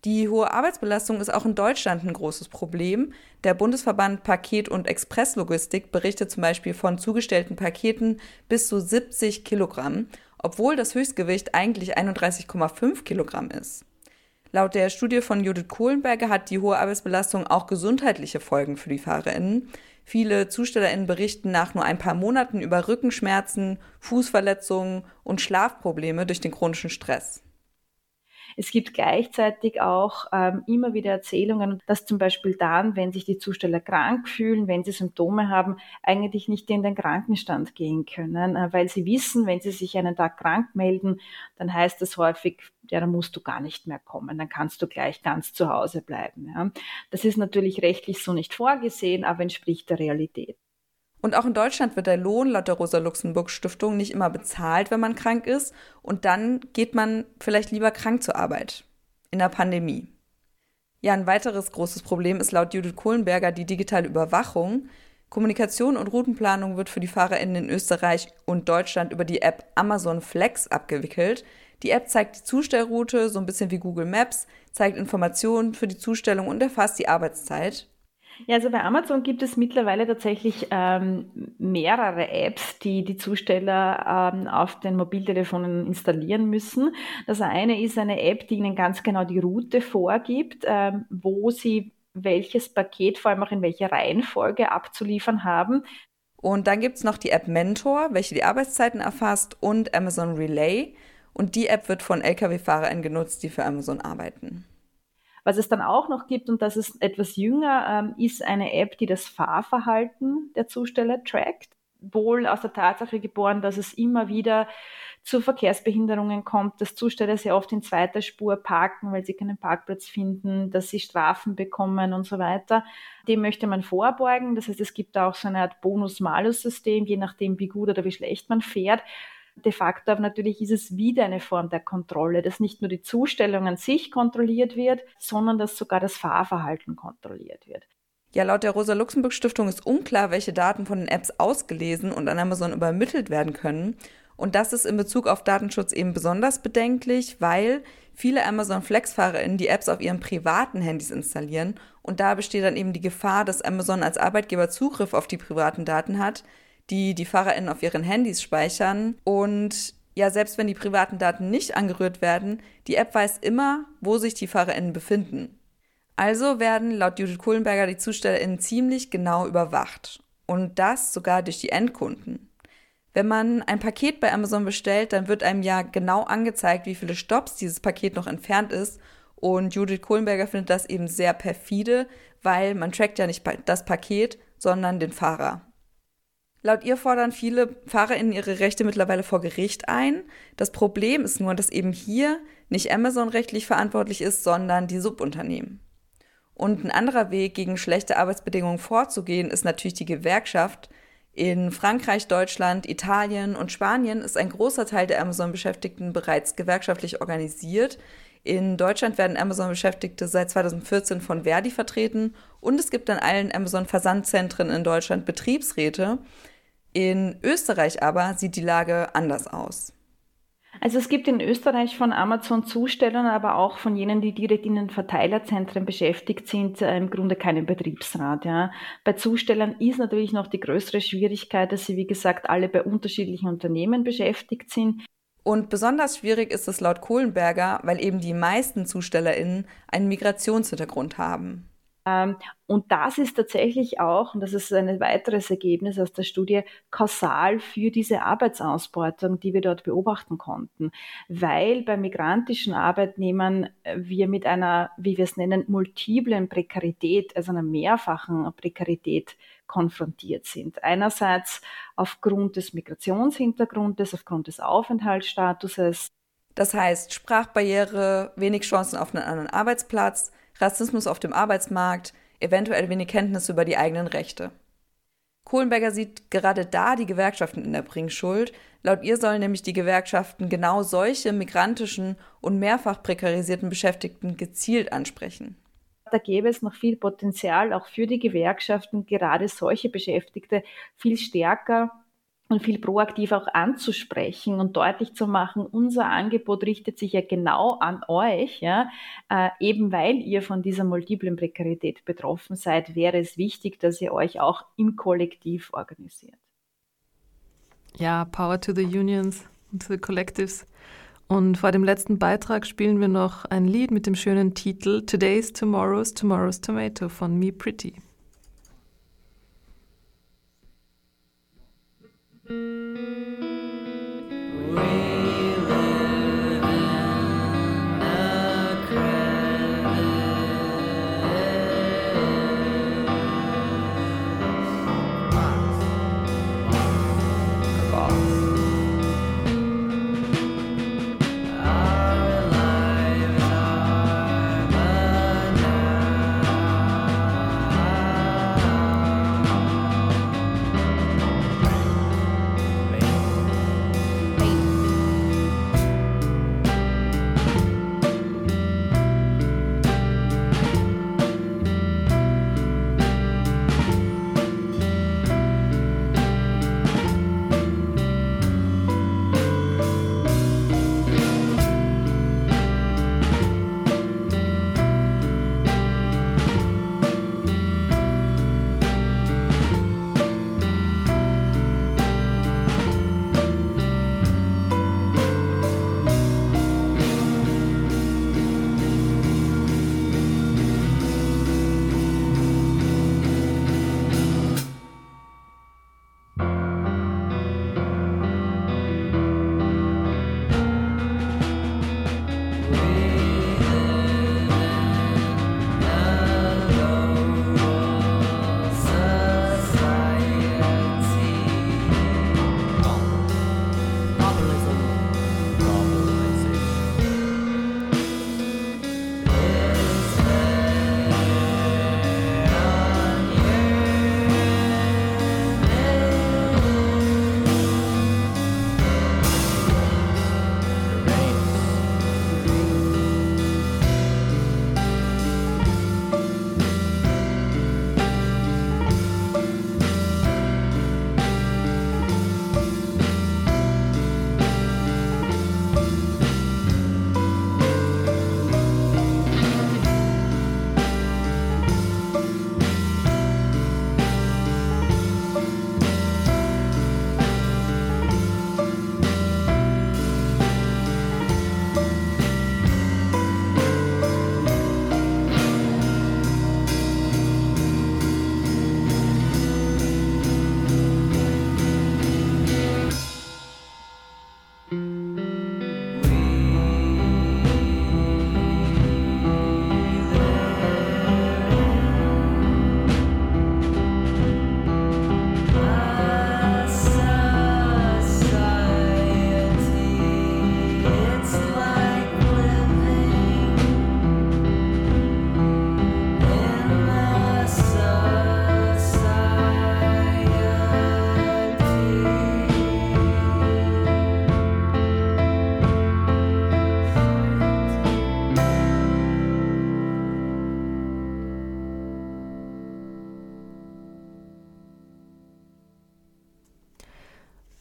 Die hohe Arbeitsbelastung ist auch in Deutschland ein großes Problem. Der Bundesverband Paket- und Expresslogistik berichtet zum Beispiel von zugestellten Paketen bis zu 70 Kilogramm, obwohl das Höchstgewicht eigentlich 31,5 Kilogramm ist. Laut der Studie von Judith Kohlenberger hat die hohe Arbeitsbelastung auch gesundheitliche Folgen für die FahrerInnen. Viele ZustellerInnen berichten nach nur ein paar Monaten über Rückenschmerzen, Fußverletzungen und Schlafprobleme durch den chronischen Stress. Es gibt gleichzeitig auch ähm, immer wieder Erzählungen, dass zum Beispiel dann, wenn sich die Zusteller krank fühlen, wenn sie Symptome haben, eigentlich nicht in den Krankenstand gehen können, äh, weil sie wissen, wenn sie sich einen Tag krank melden, dann heißt das häufig, ja, dann musst du gar nicht mehr kommen, dann kannst du gleich ganz zu Hause bleiben. Ja. Das ist natürlich rechtlich so nicht vorgesehen, aber entspricht der Realität. Und auch in Deutschland wird der Lohn laut der Rosa-Luxemburg-Stiftung nicht immer bezahlt, wenn man krank ist. Und dann geht man vielleicht lieber krank zur Arbeit. In der Pandemie. Ja, ein weiteres großes Problem ist laut Judith Kohlenberger die digitale Überwachung. Kommunikation und Routenplanung wird für die FahrerInnen in Österreich und Deutschland über die App Amazon Flex abgewickelt. Die App zeigt die Zustellroute, so ein bisschen wie Google Maps, zeigt Informationen für die Zustellung und erfasst die Arbeitszeit. Ja, also bei Amazon gibt es mittlerweile tatsächlich ähm, mehrere Apps, die die Zusteller ähm, auf den Mobiltelefonen installieren müssen. Das eine ist eine App, die ihnen ganz genau die Route vorgibt, ähm, wo sie welches Paket vor allem auch in welcher Reihenfolge abzuliefern haben. Und dann gibt es noch die App Mentor, welche die Arbeitszeiten erfasst und Amazon Relay. Und die App wird von Lkw-Fahrern genutzt, die für Amazon arbeiten. Was es dann auch noch gibt, und das ist etwas jünger, ähm, ist eine App, die das Fahrverhalten der Zusteller trackt. Wohl aus der Tatsache geboren, dass es immer wieder zu Verkehrsbehinderungen kommt, dass Zusteller sehr oft in zweiter Spur parken, weil sie keinen Parkplatz finden, dass sie Strafen bekommen und so weiter. Dem möchte man vorbeugen. Das heißt, es gibt auch so eine Art Bonus-Malus-System, je nachdem, wie gut oder wie schlecht man fährt de facto natürlich ist es wieder eine Form der Kontrolle, dass nicht nur die Zustellung an sich kontrolliert wird, sondern dass sogar das Fahrverhalten kontrolliert wird. Ja, laut der Rosa-Luxemburg-Stiftung ist unklar, welche Daten von den Apps ausgelesen und an Amazon übermittelt werden können. Und das ist in Bezug auf Datenschutz eben besonders bedenklich, weil viele Amazon Flex-FahrerInnen die Apps auf ihren privaten Handys installieren und da besteht dann eben die Gefahr, dass Amazon als Arbeitgeber Zugriff auf die privaten Daten hat, die die FahrerInnen auf ihren Handys speichern und ja, selbst wenn die privaten Daten nicht angerührt werden, die App weiß immer, wo sich die FahrerInnen befinden. Also werden laut Judith Kohlenberger die ZustellerInnen ziemlich genau überwacht. Und das sogar durch die Endkunden. Wenn man ein Paket bei Amazon bestellt, dann wird einem ja genau angezeigt, wie viele Stops dieses Paket noch entfernt ist. Und Judith Kohlenberger findet das eben sehr perfide, weil man trackt ja nicht das Paket, sondern den Fahrer. Laut ihr fordern viele FahrerInnen ihre Rechte mittlerweile vor Gericht ein. Das Problem ist nur, dass eben hier nicht Amazon rechtlich verantwortlich ist, sondern die Subunternehmen. Und ein anderer Weg, gegen schlechte Arbeitsbedingungen vorzugehen, ist natürlich die Gewerkschaft, in Frankreich, Deutschland, Italien und Spanien ist ein großer Teil der Amazon-Beschäftigten bereits gewerkschaftlich organisiert. In Deutschland werden Amazon-Beschäftigte seit 2014 von Verdi vertreten und es gibt an allen Amazon-Versandzentren in Deutschland Betriebsräte. In Österreich aber sieht die Lage anders aus. Also es gibt in Österreich von Amazon Zustellern, aber auch von jenen, die direkt in den Verteilerzentren beschäftigt sind, äh, im Grunde keinen Betriebsrat. Ja. Bei Zustellern ist natürlich noch die größere Schwierigkeit, dass sie, wie gesagt, alle bei unterschiedlichen Unternehmen beschäftigt sind. Und besonders schwierig ist es laut Kohlenberger, weil eben die meisten ZustellerInnen einen Migrationshintergrund haben. Ähm, und das ist tatsächlich auch, und das ist ein weiteres Ergebnis aus der Studie, kausal für diese Arbeitsausbeutung, die wir dort beobachten konnten. Weil bei migrantischen Arbeitnehmern äh, wir mit einer, wie wir es nennen, multiplen Prekarität, also einer mehrfachen Prekarität konfrontiert sind. Einerseits aufgrund des Migrationshintergrundes, aufgrund des Aufenthaltsstatuses. Das heißt Sprachbarriere, wenig Chancen auf einen anderen Arbeitsplatz, Rassismus auf dem Arbeitsmarkt, eventuell wenig Kenntnisse über die eigenen Rechte. Kohlenberger sieht gerade da die Gewerkschaften in der Bringschuld. Laut ihr sollen nämlich die Gewerkschaften genau solche migrantischen und mehrfach prekarisierten Beschäftigten gezielt ansprechen. Da gäbe es noch viel Potenzial, auch für die Gewerkschaften, gerade solche Beschäftigte viel stärker und viel proaktiv auch anzusprechen und deutlich zu machen, unser Angebot richtet sich ja genau an euch, ja, äh, eben weil ihr von dieser multiplen Prekarität betroffen seid, wäre es wichtig, dass ihr euch auch im Kollektiv organisiert. Ja, Power to the Unions und to the Collectives. Und vor dem letzten Beitrag spielen wir noch ein Lied mit dem schönen Titel Today's Tomorrow's Tomorrow's Tomato von Me Pretty.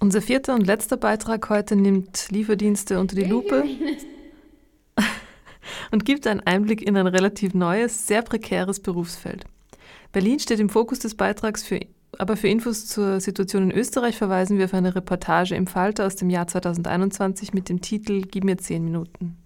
Unser vierter und letzter Beitrag heute nimmt Lieferdienste unter die Lupe und gibt einen Einblick in ein relativ neues, sehr prekäres Berufsfeld. Berlin steht im Fokus des Beitrags, für, aber für Infos zur Situation in Österreich verweisen wir auf eine Reportage im Falter aus dem Jahr 2021 mit dem Titel Gib mir zehn Minuten.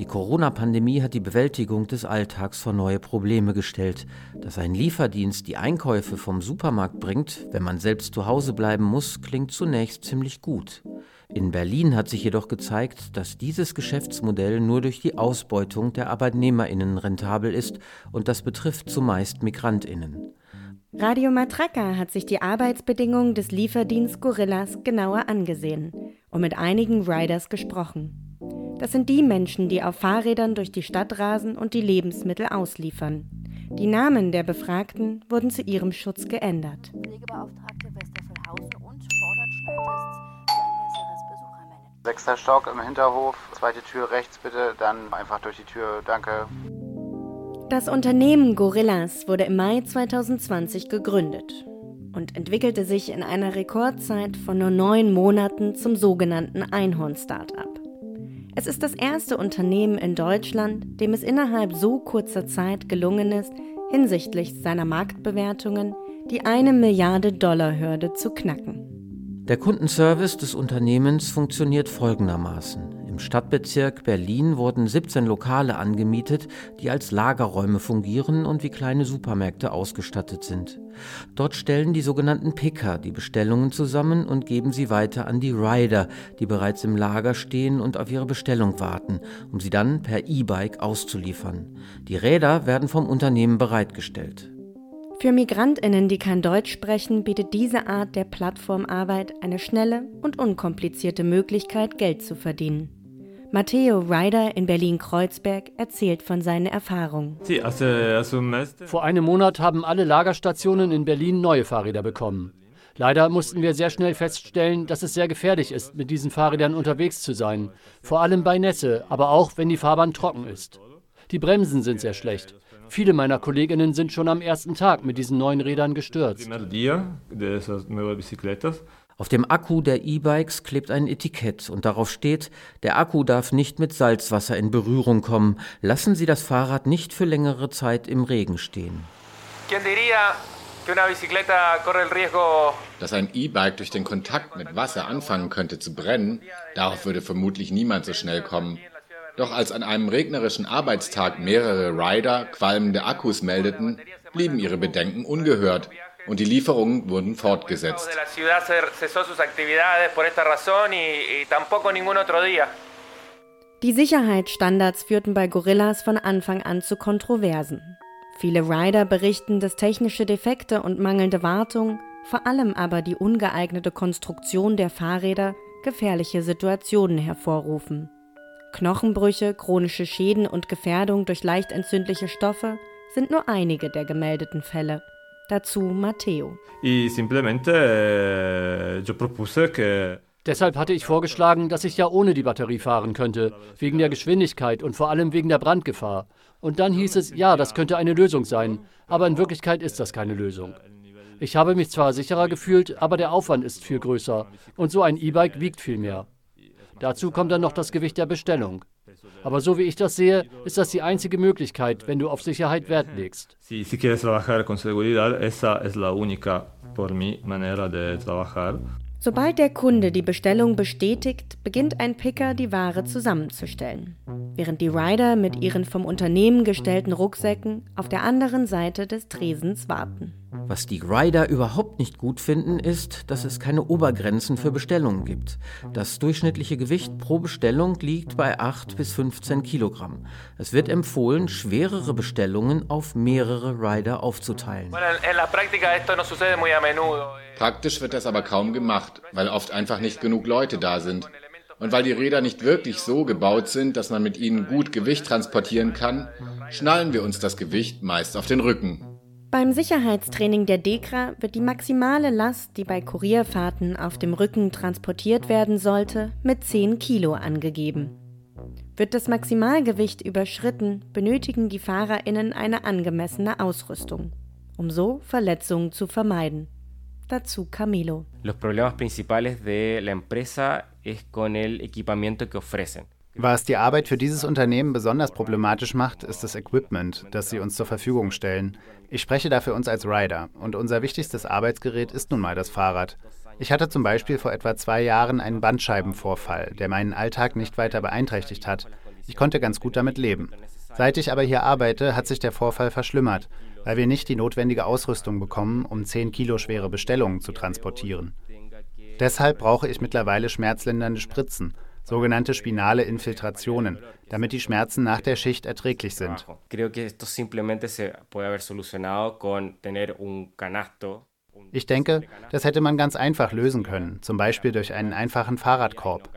Die Corona-Pandemie hat die Bewältigung des Alltags vor neue Probleme gestellt. Dass ein Lieferdienst die Einkäufe vom Supermarkt bringt, wenn man selbst zu Hause bleiben muss, klingt zunächst ziemlich gut. In Berlin hat sich jedoch gezeigt, dass dieses Geschäftsmodell nur durch die Ausbeutung der Arbeitnehmerinnen rentabel ist und das betrifft zumeist Migrantinnen. Radio Matraca hat sich die Arbeitsbedingungen des Lieferdienstes Gorillas genauer angesehen und mit einigen Riders gesprochen. Das sind die Menschen, die auf Fahrrädern durch die Stadt rasen und die Lebensmittel ausliefern. Die Namen der Befragten wurden zu ihrem Schutz geändert. Pflegebeauftragte Westerfelhausen und fordert Schnelltests für ein besseres Besuchermanagement. Sechster Stock im Hinterhof, zweite Tür rechts bitte, dann einfach durch die Tür, danke. Das Unternehmen Gorillas wurde im Mai 2020 gegründet und entwickelte sich in einer Rekordzeit von nur neun Monaten zum sogenannten Einhorn-Startup. Es ist das erste Unternehmen in Deutschland, dem es innerhalb so kurzer Zeit gelungen ist, hinsichtlich seiner Marktbewertungen die eine Milliarde Dollar Hürde zu knacken. Der Kundenservice des Unternehmens funktioniert folgendermaßen. Stadtbezirk Berlin wurden 17 Lokale angemietet, die als Lagerräume fungieren und wie kleine Supermärkte ausgestattet sind. Dort stellen die sogenannten Picker die Bestellungen zusammen und geben sie weiter an die Rider, die bereits im Lager stehen und auf ihre Bestellung warten, um sie dann per E-Bike auszuliefern. Die Räder werden vom Unternehmen bereitgestellt. Für Migrantinnen, die kein Deutsch sprechen, bietet diese Art der Plattformarbeit eine schnelle und unkomplizierte Möglichkeit, Geld zu verdienen. Matteo Ryder in Berlin-Kreuzberg erzählt von seinen Erfahrungen. Vor einem Monat haben alle Lagerstationen in Berlin neue Fahrräder bekommen. Leider mussten wir sehr schnell feststellen, dass es sehr gefährlich ist, mit diesen Fahrrädern unterwegs zu sein. Vor allem bei Nässe, aber auch wenn die Fahrbahn trocken ist. Die Bremsen sind sehr schlecht. Viele meiner Kolleginnen sind schon am ersten Tag mit diesen neuen Rädern gestürzt. Auf dem Akku der E-Bikes klebt ein Etikett und darauf steht, der Akku darf nicht mit Salzwasser in Berührung kommen. Lassen Sie das Fahrrad nicht für längere Zeit im Regen stehen. Dass ein E-Bike durch den Kontakt mit Wasser anfangen könnte zu brennen, darauf würde vermutlich niemand so schnell kommen. Doch als an einem regnerischen Arbeitstag mehrere Rider qualmende Akkus meldeten, blieben ihre Bedenken ungehört und die Lieferungen wurden fortgesetzt. Die Sicherheitsstandards führten bei Gorillas von Anfang an zu Kontroversen. Viele Rider berichten, dass technische Defekte und mangelnde Wartung, vor allem aber die ungeeignete Konstruktion der Fahrräder, gefährliche Situationen hervorrufen. Knochenbrüche, chronische Schäden und Gefährdung durch leicht entzündliche Stoffe sind nur einige der gemeldeten Fälle. Dazu Matteo. Eh, Deshalb hatte ich vorgeschlagen, dass ich ja ohne die Batterie fahren könnte, wegen der Geschwindigkeit und vor allem wegen der Brandgefahr. Und dann hieß es, ja, das könnte eine Lösung sein, aber in Wirklichkeit ist das keine Lösung. Ich habe mich zwar sicherer gefühlt, aber der Aufwand ist viel größer und so ein E-Bike wiegt viel mehr. Dazu kommt dann noch das Gewicht der Bestellung. Aber so wie ich das sehe, ist das die einzige Möglichkeit, wenn du auf Sicherheit Wert legst. Si, si quieres trabajar con seguridad, esa es la única, por mi manera de trabajar. Sobald der Kunde die Bestellung bestätigt, beginnt ein Picker die Ware zusammenzustellen, während die Rider mit ihren vom Unternehmen gestellten Rucksäcken auf der anderen Seite des Tresens warten. Was die Rider überhaupt nicht gut finden, ist, dass es keine Obergrenzen für Bestellungen gibt. Das durchschnittliche Gewicht pro Bestellung liegt bei 8 bis 15 Kilogramm. Es wird empfohlen, schwerere Bestellungen auf mehrere Rider aufzuteilen. Praktisch wird das aber kaum gemacht, weil oft einfach nicht genug Leute da sind. Und weil die Räder nicht wirklich so gebaut sind, dass man mit ihnen gut Gewicht transportieren kann, schnallen wir uns das Gewicht meist auf den Rücken. Beim Sicherheitstraining der DEKRA wird die maximale Last, die bei Kurierfahrten auf dem Rücken transportiert werden sollte, mit 10 Kilo angegeben. Wird das Maximalgewicht überschritten, benötigen die FahrerInnen eine angemessene Ausrüstung, um so Verletzungen zu vermeiden. Dazu Camilo. Los problemas principales de la empresa es con el equipamiento que ofrecen. Was die Arbeit für dieses Unternehmen besonders problematisch macht, ist das Equipment, das sie uns zur Verfügung stellen. Ich spreche da für uns als Rider und unser wichtigstes Arbeitsgerät ist nun mal das Fahrrad. Ich hatte zum Beispiel vor etwa zwei Jahren einen Bandscheibenvorfall, der meinen Alltag nicht weiter beeinträchtigt hat. Ich konnte ganz gut damit leben. Seit ich aber hier arbeite, hat sich der Vorfall verschlimmert, weil wir nicht die notwendige Ausrüstung bekommen, um 10 Kilo schwere Bestellungen zu transportieren. Deshalb brauche ich mittlerweile schmerzlindernde Spritzen sogenannte spinale Infiltrationen, damit die Schmerzen nach der Schicht erträglich sind. Ich denke, das hätte man ganz einfach lösen können, zum Beispiel durch einen einfachen Fahrradkorb.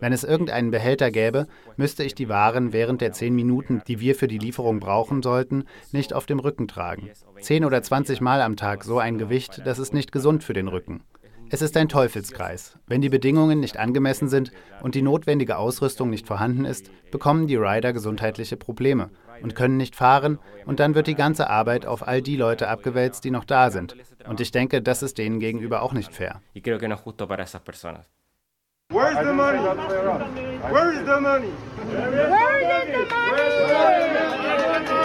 Wenn es irgendeinen Behälter gäbe, müsste ich die Waren während der zehn Minuten, die wir für die Lieferung brauchen sollten, nicht auf dem Rücken tragen. Zehn oder zwanzig Mal am Tag so ein Gewicht, das ist nicht gesund für den Rücken. Es ist ein Teufelskreis. Wenn die Bedingungen nicht angemessen sind und die notwendige Ausrüstung nicht vorhanden ist, bekommen die Rider gesundheitliche Probleme und können nicht fahren und dann wird die ganze Arbeit auf all die Leute abgewälzt, die noch da sind. Und ich denke, das ist denen gegenüber auch nicht fair. Where's the money? Where's the money? Where is the money?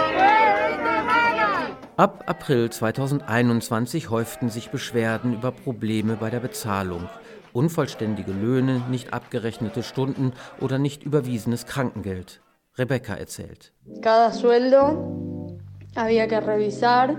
Ab April 2021 häuften sich Beschwerden über Probleme bei der Bezahlung. Unvollständige Löhne, nicht abgerechnete Stunden oder nicht überwiesenes Krankengeld. Rebecca erzählt. Cada sueldo había que revisar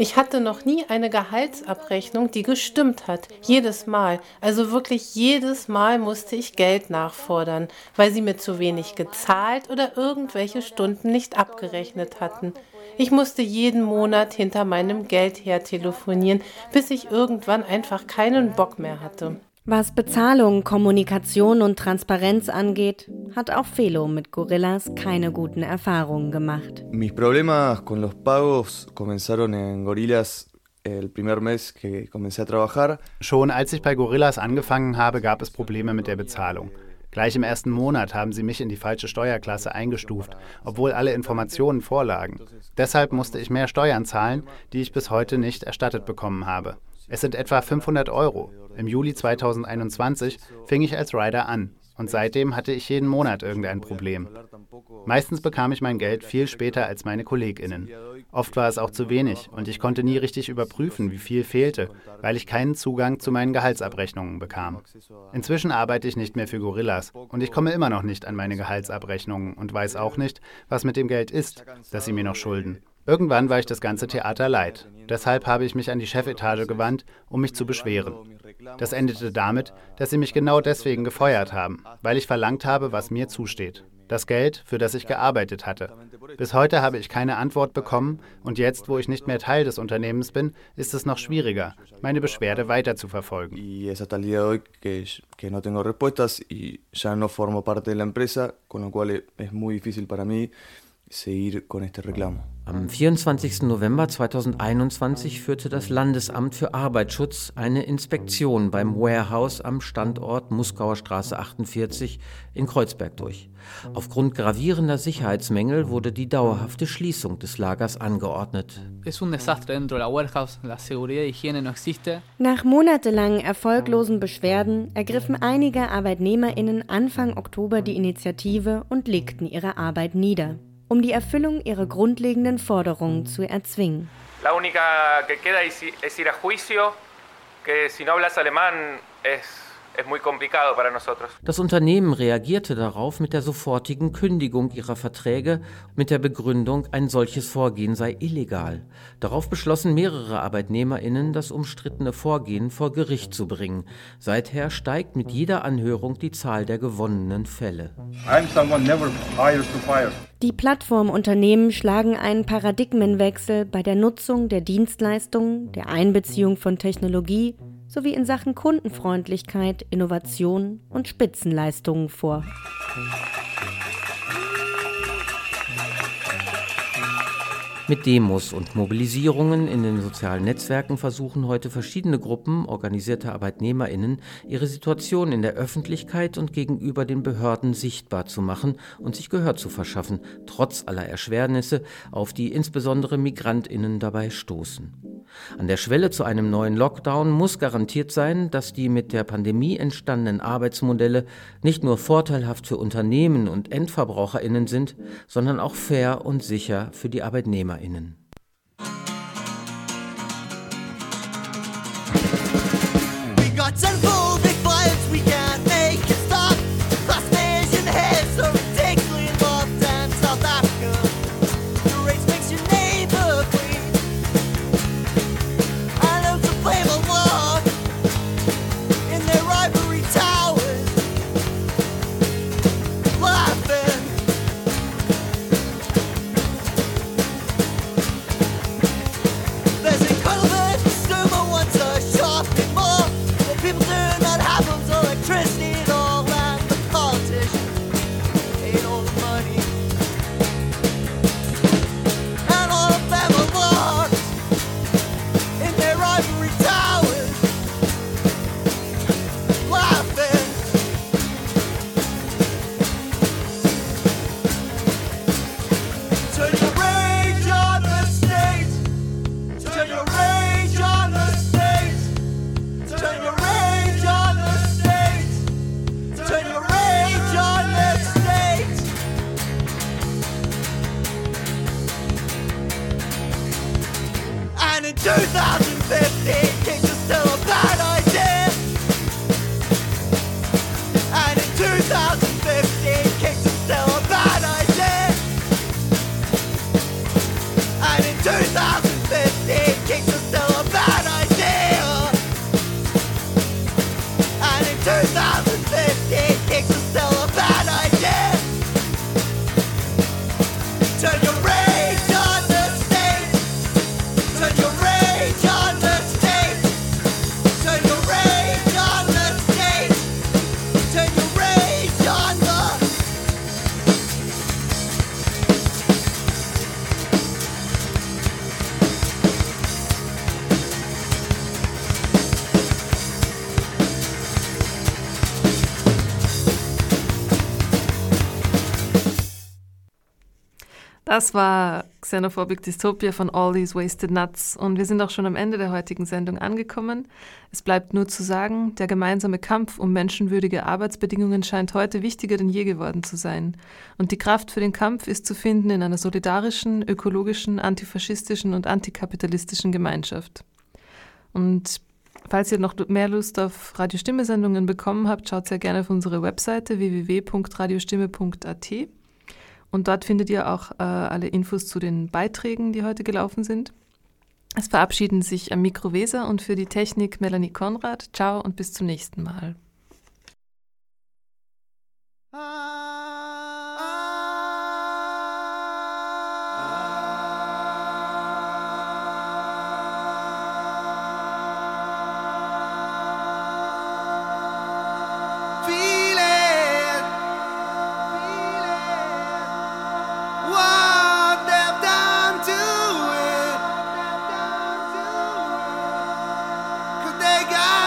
ich hatte noch nie eine Gehaltsabrechnung, die gestimmt hat. Jedes Mal. Also wirklich jedes Mal musste ich Geld nachfordern, weil sie mir zu wenig gezahlt oder irgendwelche Stunden nicht abgerechnet hatten. Ich musste jeden Monat hinter meinem Geld her telefonieren, bis ich irgendwann einfach keinen Bock mehr hatte. Was Bezahlung, Kommunikation und Transparenz angeht, hat auch Felo mit Gorillas keine guten Erfahrungen gemacht. Mis problemas con los pagos comenzaron en Gorillas el primer mes que comencé a trabajar. Schon als ich bei Gorillas angefangen habe, gab es Probleme mit der Bezahlung. Gleich im ersten Monat haben sie mich in die falsche Steuerklasse eingestuft, obwohl alle Informationen vorlagen. Deshalb musste ich mehr Steuern zahlen, die ich bis heute nicht erstattet bekommen habe. Es sind etwa 500 Euro. Im Juli 2021 fing ich als Rider an und seitdem hatte ich jeden Monat irgendein Problem. Meistens bekam ich mein Geld viel später als meine KollegInnen. Oft war es auch zu wenig und ich konnte nie richtig überprüfen, wie viel fehlte, weil ich keinen Zugang zu meinen Gehaltsabrechnungen bekam. Inzwischen arbeite ich nicht mehr für Gorillas und ich komme immer noch nicht an meine Gehaltsabrechnungen und weiß auch nicht, was mit dem Geld ist, das sie mir noch schulden. Irgendwann war ich das ganze Theater leid. Deshalb habe ich mich an die Chefetage gewandt, um mich zu beschweren. Das endete damit, dass sie mich genau deswegen gefeuert haben, weil ich verlangt habe, was mir zusteht. Das Geld, für das ich gearbeitet hatte. Bis heute habe ich keine Antwort bekommen und jetzt, wo ich nicht mehr Teil des Unternehmens bin, ist es noch schwieriger, meine Beschwerde weiter zu verfolgen. Seguir con este reclamo. Am 24. November 2021 führte das Landesamt für Arbeitsschutz eine Inspektion beim Warehouse am Standort Muskauer Straße 48 in Kreuzberg durch. Aufgrund gravierender Sicherheitsmängel wurde die dauerhafte Schließung des Lagers angeordnet. Nach monatelangen erfolglosen Beschwerden ergriffen einige Arbeitnehmerinnen Anfang Oktober die Initiative und legten ihre Arbeit nieder um die Erfüllung ihrer grundlegenden Forderungen zu erzwingen. La única que queda es ir a juicio, que si no hablas alemán es das Unternehmen reagierte darauf mit der sofortigen Kündigung ihrer Verträge mit der Begründung, ein solches Vorgehen sei illegal. Darauf beschlossen mehrere Arbeitnehmerinnen, das umstrittene Vorgehen vor Gericht zu bringen. Seither steigt mit jeder Anhörung die Zahl der gewonnenen Fälle. Die Plattformunternehmen schlagen einen Paradigmenwechsel bei der Nutzung der Dienstleistungen, der Einbeziehung von Technologie sowie in Sachen Kundenfreundlichkeit, Innovation und Spitzenleistungen vor. Mit Demos und Mobilisierungen in den sozialen Netzwerken versuchen heute verschiedene Gruppen organisierter Arbeitnehmerinnen, ihre Situation in der Öffentlichkeit und gegenüber den Behörden sichtbar zu machen und sich Gehör zu verschaffen, trotz aller Erschwernisse, auf die insbesondere Migrantinnen dabei stoßen. An der Schwelle zu einem neuen Lockdown muss garantiert sein, dass die mit der Pandemie entstandenen Arbeitsmodelle nicht nur vorteilhaft für Unternehmen und Endverbraucherinnen sind, sondern auch fair und sicher für die Arbeitnehmerinnen. We got Das war Xenophobic Dystopia von All These Wasted Nuts und wir sind auch schon am Ende der heutigen Sendung angekommen. Es bleibt nur zu sagen, der gemeinsame Kampf um menschenwürdige Arbeitsbedingungen scheint heute wichtiger denn je geworden zu sein. Und die Kraft für den Kampf ist zu finden in einer solidarischen, ökologischen, antifaschistischen und antikapitalistischen Gemeinschaft. Und Falls ihr noch mehr Lust auf Radiostimme-Sendungen bekommen habt, schaut sehr gerne auf unsere Webseite www.radiostimme.at. Und dort findet ihr auch äh, alle Infos zu den Beiträgen, die heute gelaufen sind. Es verabschieden sich am Mikro Weser und für die Technik Melanie Konrad. Ciao und bis zum nächsten Mal. Ah.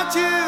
without you.